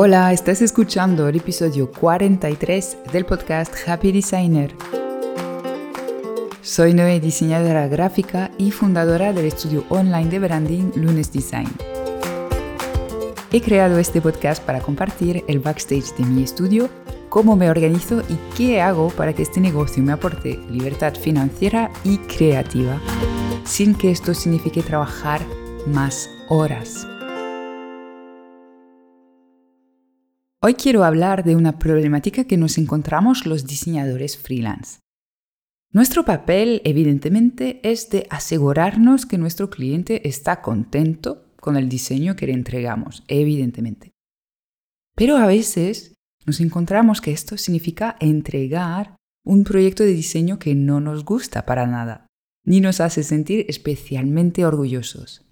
Hola, estás escuchando el episodio 43 del podcast Happy Designer. Soy Noé, diseñadora gráfica y fundadora del estudio online de branding Lunes Design. He creado este podcast para compartir el backstage de mi estudio, cómo me organizo y qué hago para que este negocio me aporte libertad financiera y creativa, sin que esto signifique trabajar más horas. Hoy quiero hablar de una problemática que nos encontramos los diseñadores freelance. Nuestro papel, evidentemente, es de asegurarnos que nuestro cliente está contento con el diseño que le entregamos, evidentemente. Pero a veces nos encontramos que esto significa entregar un proyecto de diseño que no nos gusta para nada, ni nos hace sentir especialmente orgullosos.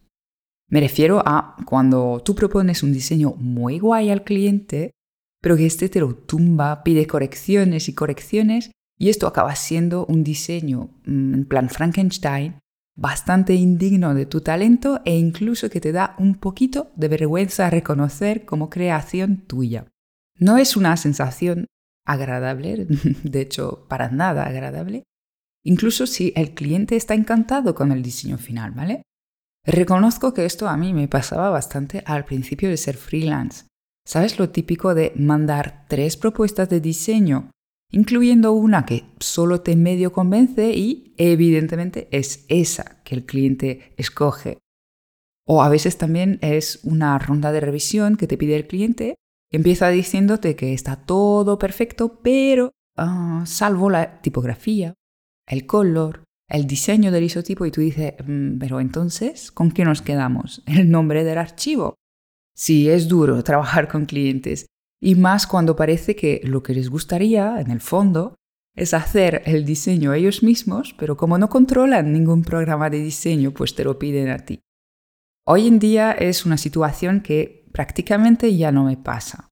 Me refiero a cuando tú propones un diseño muy guay al cliente pero que este te lo tumba, pide correcciones y correcciones, y esto acaba siendo un diseño mm, en plan Frankenstein bastante indigno de tu talento e incluso que te da un poquito de vergüenza reconocer como creación tuya. No es una sensación agradable, de hecho, para nada agradable, incluso si el cliente está encantado con el diseño final, ¿vale? Reconozco que esto a mí me pasaba bastante al principio de ser freelance. ¿Sabes lo típico de mandar tres propuestas de diseño, incluyendo una que solo te medio convence y evidentemente es esa que el cliente escoge? O a veces también es una ronda de revisión que te pide el cliente, empieza diciéndote que está todo perfecto, pero ah, salvo la tipografía, el color, el diseño del isotipo y tú dices, mm, pero entonces, ¿con qué nos quedamos? El nombre del archivo. Sí, es duro trabajar con clientes, y más cuando parece que lo que les gustaría, en el fondo, es hacer el diseño ellos mismos, pero como no controlan ningún programa de diseño, pues te lo piden a ti. Hoy en día es una situación que prácticamente ya no me pasa.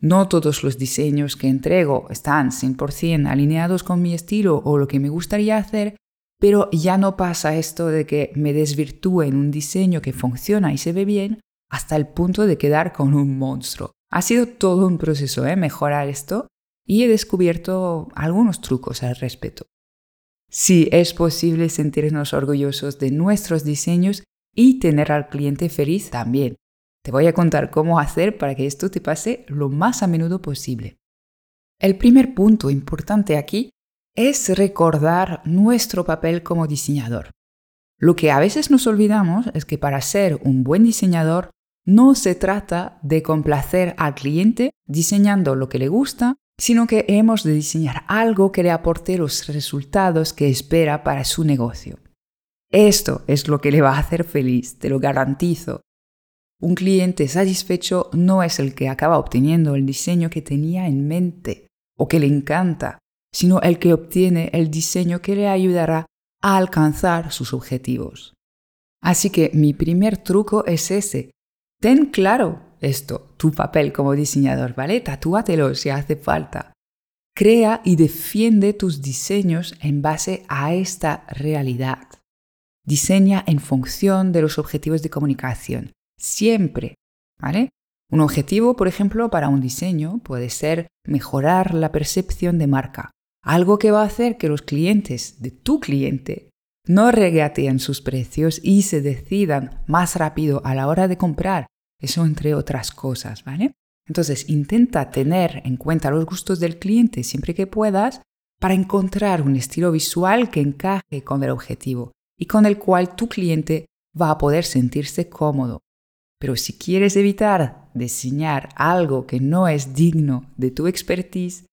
No todos los diseños que entrego están 100% alineados con mi estilo o lo que me gustaría hacer, pero ya no pasa esto de que me desvirtúe en un diseño que funciona y se ve bien hasta el punto de quedar con un monstruo. Ha sido todo un proceso, ¿eh? Mejorar esto y he descubierto algunos trucos al respecto. Sí, es posible sentirnos orgullosos de nuestros diseños y tener al cliente feliz también. Te voy a contar cómo hacer para que esto te pase lo más a menudo posible. El primer punto importante aquí es recordar nuestro papel como diseñador. Lo que a veces nos olvidamos es que para ser un buen diseñador no se trata de complacer al cliente diseñando lo que le gusta, sino que hemos de diseñar algo que le aporte los resultados que espera para su negocio. Esto es lo que le va a hacer feliz, te lo garantizo. Un cliente satisfecho no es el que acaba obteniendo el diseño que tenía en mente o que le encanta, sino el que obtiene el diseño que le ayudará a alcanzar sus objetivos. Así que mi primer truco es ese, Ten claro esto, tu papel como diseñador, ¿vale? Tatúatelo si hace falta. Crea y defiende tus diseños en base a esta realidad. Diseña en función de los objetivos de comunicación, siempre, ¿vale? Un objetivo, por ejemplo, para un diseño puede ser mejorar la percepción de marca, algo que va a hacer que los clientes de tu cliente no regateen sus precios y se decidan más rápido a la hora de comprar. Eso entre otras cosas, ¿vale? Entonces, intenta tener en cuenta los gustos del cliente siempre que puedas para encontrar un estilo visual que encaje con el objetivo y con el cual tu cliente va a poder sentirse cómodo. Pero si quieres evitar diseñar algo que no es digno de tu expertise,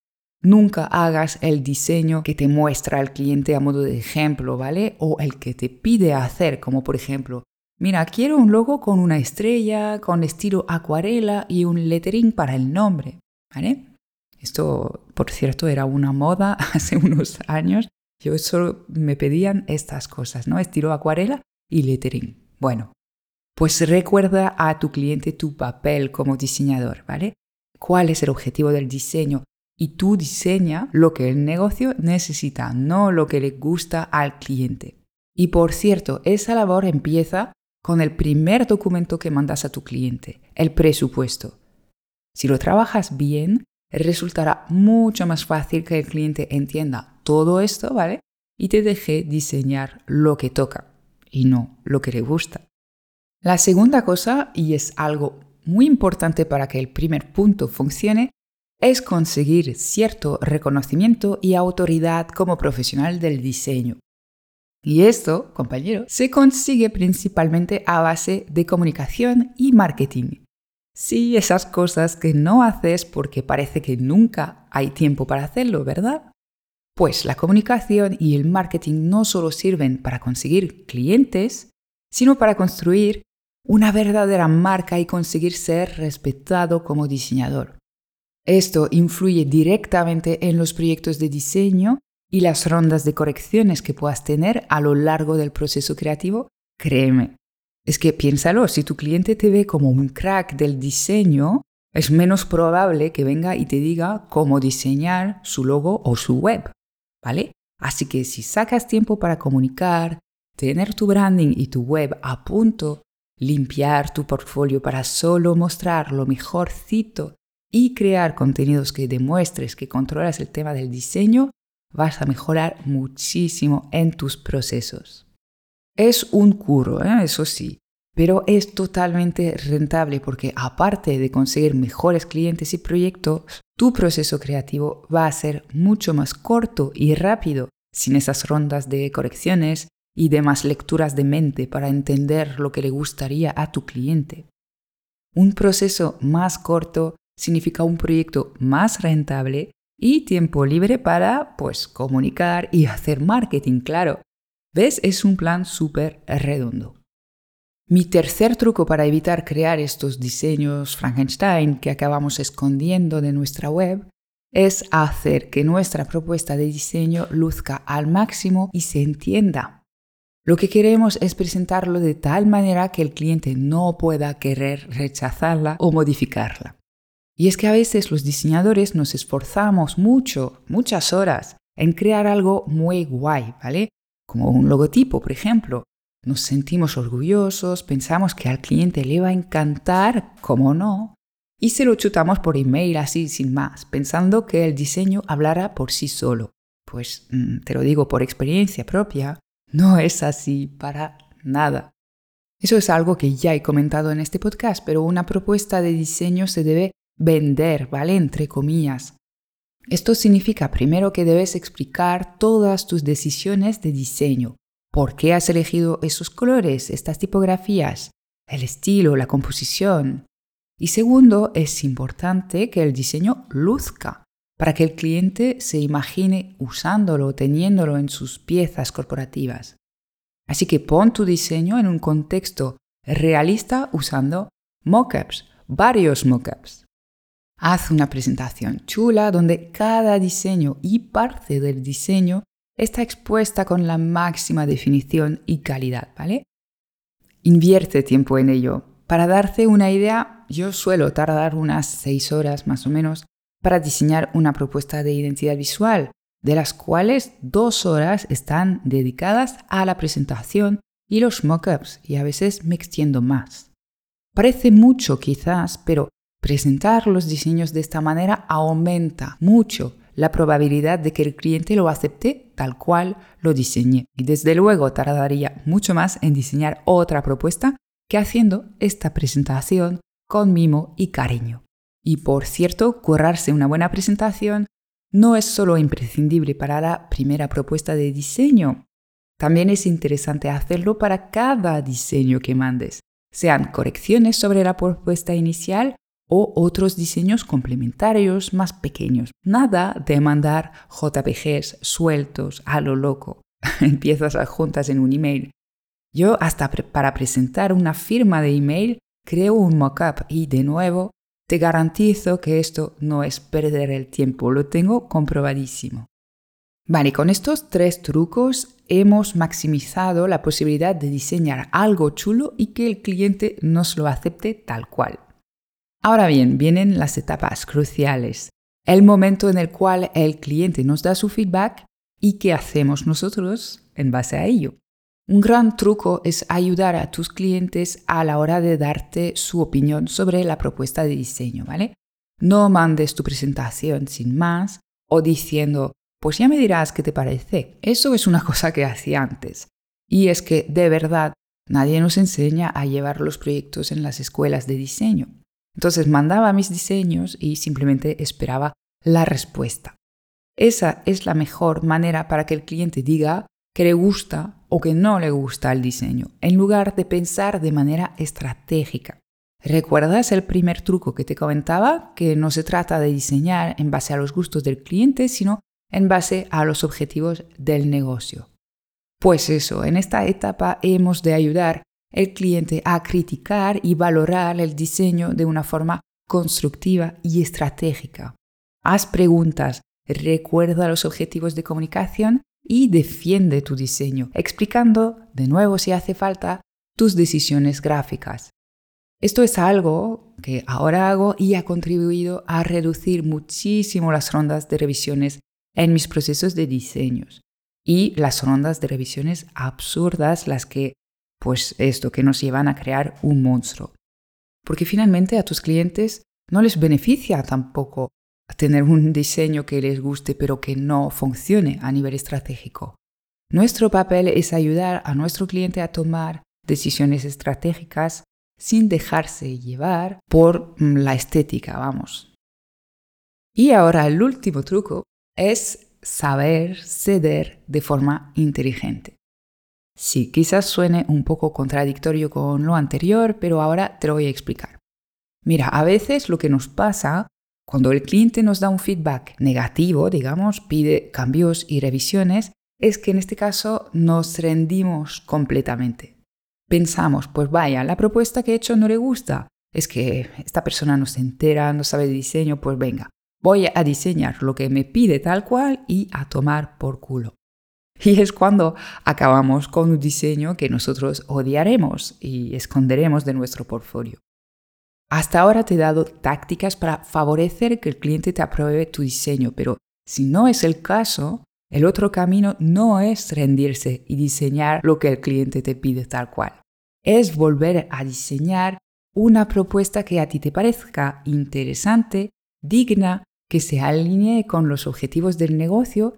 Nunca hagas el diseño que te muestra el cliente a modo de ejemplo, ¿vale? O el que te pide hacer, como por ejemplo, mira, quiero un logo con una estrella, con estilo acuarela y un lettering para el nombre, ¿vale? Esto, por cierto, era una moda hace unos años. Yo solo me pedían estas cosas, ¿no? Estilo acuarela y lettering. Bueno, pues recuerda a tu cliente tu papel como diseñador, ¿vale? ¿Cuál es el objetivo del diseño? Y tú diseña lo que el negocio necesita, no lo que le gusta al cliente. Y por cierto, esa labor empieza con el primer documento que mandas a tu cliente, el presupuesto. Si lo trabajas bien, resultará mucho más fácil que el cliente entienda todo esto, ¿vale? Y te deje diseñar lo que toca y no lo que le gusta. La segunda cosa, y es algo muy importante para que el primer punto funcione, es conseguir cierto reconocimiento y autoridad como profesional del diseño. Y esto, compañero, se consigue principalmente a base de comunicación y marketing. Sí, esas cosas que no haces porque parece que nunca hay tiempo para hacerlo, ¿verdad? Pues la comunicación y el marketing no solo sirven para conseguir clientes, sino para construir una verdadera marca y conseguir ser respetado como diseñador. Esto influye directamente en los proyectos de diseño y las rondas de correcciones que puedas tener a lo largo del proceso creativo. Créeme, es que piénsalo, si tu cliente te ve como un crack del diseño, es menos probable que venga y te diga cómo diseñar su logo o su web, ¿vale? Así que si sacas tiempo para comunicar, tener tu branding y tu web a punto, limpiar tu portfolio para solo mostrar lo mejorcito y crear contenidos que demuestres que controlas el tema del diseño, vas a mejorar muchísimo en tus procesos. Es un curro, ¿eh? eso sí, pero es totalmente rentable porque aparte de conseguir mejores clientes y proyectos, tu proceso creativo va a ser mucho más corto y rápido sin esas rondas de correcciones y demás lecturas de mente para entender lo que le gustaría a tu cliente. Un proceso más corto significa un proyecto más rentable y tiempo libre para, pues, comunicar y hacer marketing, claro, ¿Ves? Es un plan súper redondo. Mi tercer truco para evitar crear estos diseños Frankenstein que acabamos escondiendo de nuestra web es hacer que nuestra propuesta de diseño luzca al máximo y se entienda. Lo que queremos es presentarlo de tal manera que el cliente no pueda querer rechazarla o modificarla. Y es que a veces los diseñadores nos esforzamos mucho, muchas horas, en crear algo muy guay, ¿vale? como un logotipo, por ejemplo. Nos sentimos orgullosos, pensamos que al cliente le va a encantar, como no, y se lo chutamos por email así sin más, pensando que el diseño hablará por sí solo. Pues mm, te lo digo por experiencia propia, no es así para nada. Eso es algo que ya he comentado en este podcast, pero una propuesta de diseño se debe vender, ¿vale? Entre comillas. Esto significa primero que debes explicar todas tus decisiones de diseño. ¿Por qué has elegido esos colores, estas tipografías? El estilo, la composición. Y segundo, es importante que el diseño luzca para que el cliente se imagine usándolo, teniéndolo en sus piezas corporativas. Así que pon tu diseño en un contexto realista usando mockups, varios mockups. Haz una presentación chula donde cada diseño y parte del diseño está expuesta con la máxima definición y calidad, ¿vale? Invierte tiempo en ello. Para darte una idea, yo suelo tardar unas seis horas más o menos para diseñar una propuesta de identidad visual, de las cuales dos horas están dedicadas a la presentación y los mockups, y a veces me extiendo más. Parece mucho quizás, pero Presentar los diseños de esta manera aumenta mucho la probabilidad de que el cliente lo acepte tal cual lo diseñe. Y desde luego tardaría mucho más en diseñar otra propuesta que haciendo esta presentación con mimo y cariño. Y por cierto, currarse una buena presentación no es solo imprescindible para la primera propuesta de diseño. También es interesante hacerlo para cada diseño que mandes, sean correcciones sobre la propuesta inicial o otros diseños complementarios más pequeños. Nada de mandar JPGs sueltos a lo loco en piezas adjuntas en un email. Yo hasta para presentar una firma de email creo un mockup y de nuevo te garantizo que esto no es perder el tiempo, lo tengo comprobadísimo. Vale, con estos tres trucos hemos maximizado la posibilidad de diseñar algo chulo y que el cliente nos lo acepte tal cual. Ahora bien, vienen las etapas cruciales, el momento en el cual el cliente nos da su feedback y qué hacemos nosotros en base a ello. Un gran truco es ayudar a tus clientes a la hora de darte su opinión sobre la propuesta de diseño, ¿vale? no mandes tu presentación sin más o diciendo, pues ya me dirás qué te parece. Eso es una cosa que hacía antes. Y es que, de verdad, nadie nos enseña a llevar los proyectos en las escuelas de diseño. Entonces mandaba mis diseños y simplemente esperaba la respuesta. Esa es la mejor manera para que el cliente diga que le gusta o que no le gusta el diseño, en lugar de pensar de manera estratégica. ¿Recuerdas el primer truco que te comentaba? Que no se trata de diseñar en base a los gustos del cliente, sino en base a los objetivos del negocio. Pues eso, en esta etapa hemos de ayudar al cliente a criticar y valorar el diseño de una forma constructiva y estratégica. Haz preguntas, recuerda los objetivos de comunicación y defiende tu diseño, explicando, de nuevo si hace falta, tus decisiones gráficas. Esto es algo que ahora hago y ha contribuido a reducir muchísimo las rondas de revisiones en mis procesos de diseños y las rondas de revisiones absurdas, las que, pues esto, que nos llevan a crear un monstruo. Porque finalmente a tus clientes no les beneficia tampoco tener un diseño que les guste pero que no funcione a nivel estratégico. Nuestro papel es ayudar a nuestro cliente a tomar decisiones estratégicas sin dejarse llevar por mm, la estética, vamos. Y ahora el último truco es saber ceder de forma inteligente. Sí, quizás suene un poco contradictorio con lo anterior, pero ahora te lo voy a explicar. Mira, a veces lo que nos pasa cuando el cliente nos da un feedback negativo, digamos, pide cambios y revisiones, es que en este caso nos rendimos completamente. Pensamos, pues vaya, la propuesta que he hecho no le gusta, es que esta persona no se entera, no sabe de diseño, pues venga, voy a diseñar lo que me pide tal cual y a tomar por culo. Y es cuando acabamos con un diseño que nosotros odiaremos y esconderemos de nuestro portfolio. Hasta ahora te he dado tácticas para favorecer que el cliente te apruebe tu diseño, pero si no es el caso, el otro camino no es rendirse y diseñar lo que el cliente te pide tal cual. Es volver a diseñar una propuesta que a ti te parezca interesante, digna, que se alinee con los objetivos del negocio,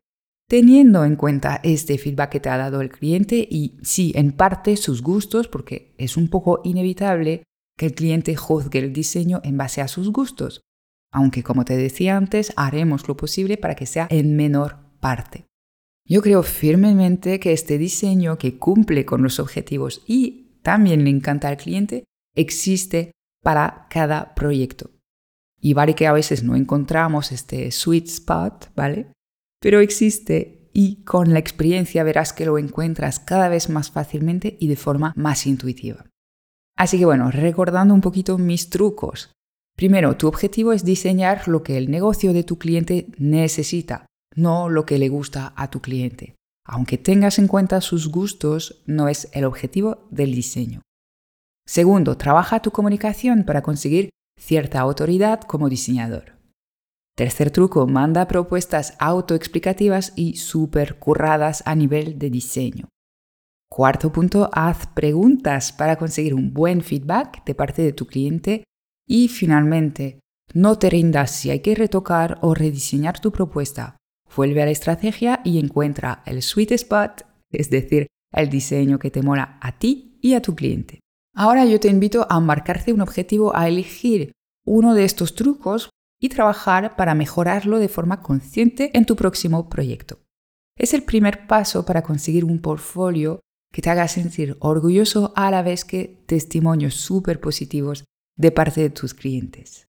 teniendo en cuenta este feedback que te ha dado el cliente y sí, en parte sus gustos, porque es un poco inevitable que el cliente juzgue el diseño en base a sus gustos, aunque como te decía antes, haremos lo posible para que sea en menor parte. Yo creo firmemente que este diseño que cumple con los objetivos y también le encanta al cliente, existe para cada proyecto. Y vale que a veces no encontramos este sweet spot, ¿vale? Pero existe y con la experiencia verás que lo encuentras cada vez más fácilmente y de forma más intuitiva. Así que bueno, recordando un poquito mis trucos. Primero, tu objetivo es diseñar lo que el negocio de tu cliente necesita, no lo que le gusta a tu cliente. Aunque tengas en cuenta sus gustos, no es el objetivo del diseño. Segundo, trabaja tu comunicación para conseguir cierta autoridad como diseñador. Tercer truco, manda propuestas autoexplicativas y super curradas a nivel de diseño. Cuarto punto, haz preguntas para conseguir un buen feedback de parte de tu cliente. Y finalmente, no te rindas si hay que retocar o rediseñar tu propuesta. Vuelve a la estrategia y encuentra el sweet spot, es decir, el diseño que te mola a ti y a tu cliente. Ahora yo te invito a marcarte un objetivo, a elegir uno de estos trucos y trabajar para mejorarlo de forma consciente en tu próximo proyecto. Es el primer paso para conseguir un portfolio que te haga sentir orgulloso a la vez que testimonios súper positivos de parte de tus clientes.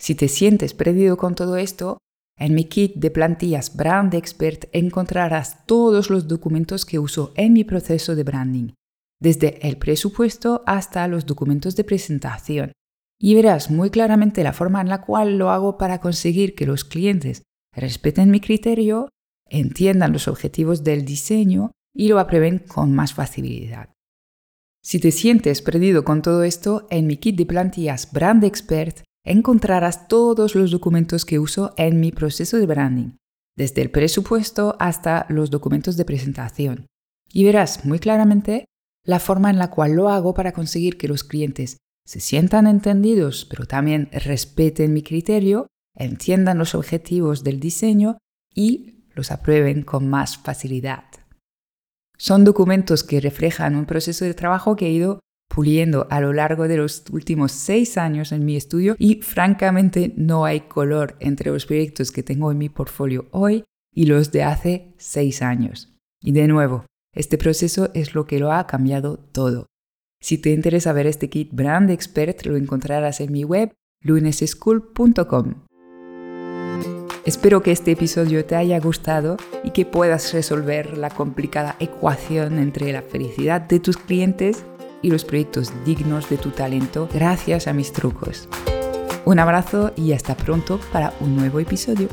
Si te sientes perdido con todo esto, en mi kit de plantillas Brand Expert encontrarás todos los documentos que uso en mi proceso de branding, desde el presupuesto hasta los documentos de presentación. Y verás muy claramente la forma en la cual lo hago para conseguir que los clientes respeten mi criterio, entiendan los objetivos del diseño y lo aprueben con más facilidad. Si te sientes perdido con todo esto, en mi kit de plantillas Brand Expert encontrarás todos los documentos que uso en mi proceso de branding, desde el presupuesto hasta los documentos de presentación. Y verás muy claramente la forma en la cual lo hago para conseguir que los clientes se sientan entendidos, pero también respeten mi criterio entiendan los objetivos del diseño y los aprueben con más facilidad. Son documentos que reflejan un proceso de trabajo que he ido puliendo a lo largo de los últimos seis años en mi estudio y francamente no hay color entre los proyectos que tengo en mi portfolio hoy y los de hace seis años. Y de nuevo, este proceso es lo que lo ha cambiado todo. Si te interesa ver este kit Brand Expert, lo encontrarás en mi web luneseschool.com. Espero que este episodio te haya gustado y que puedas resolver la complicada ecuación entre la felicidad de tus clientes y los proyectos dignos de tu talento gracias a mis trucos. Un abrazo y hasta pronto para un nuevo episodio.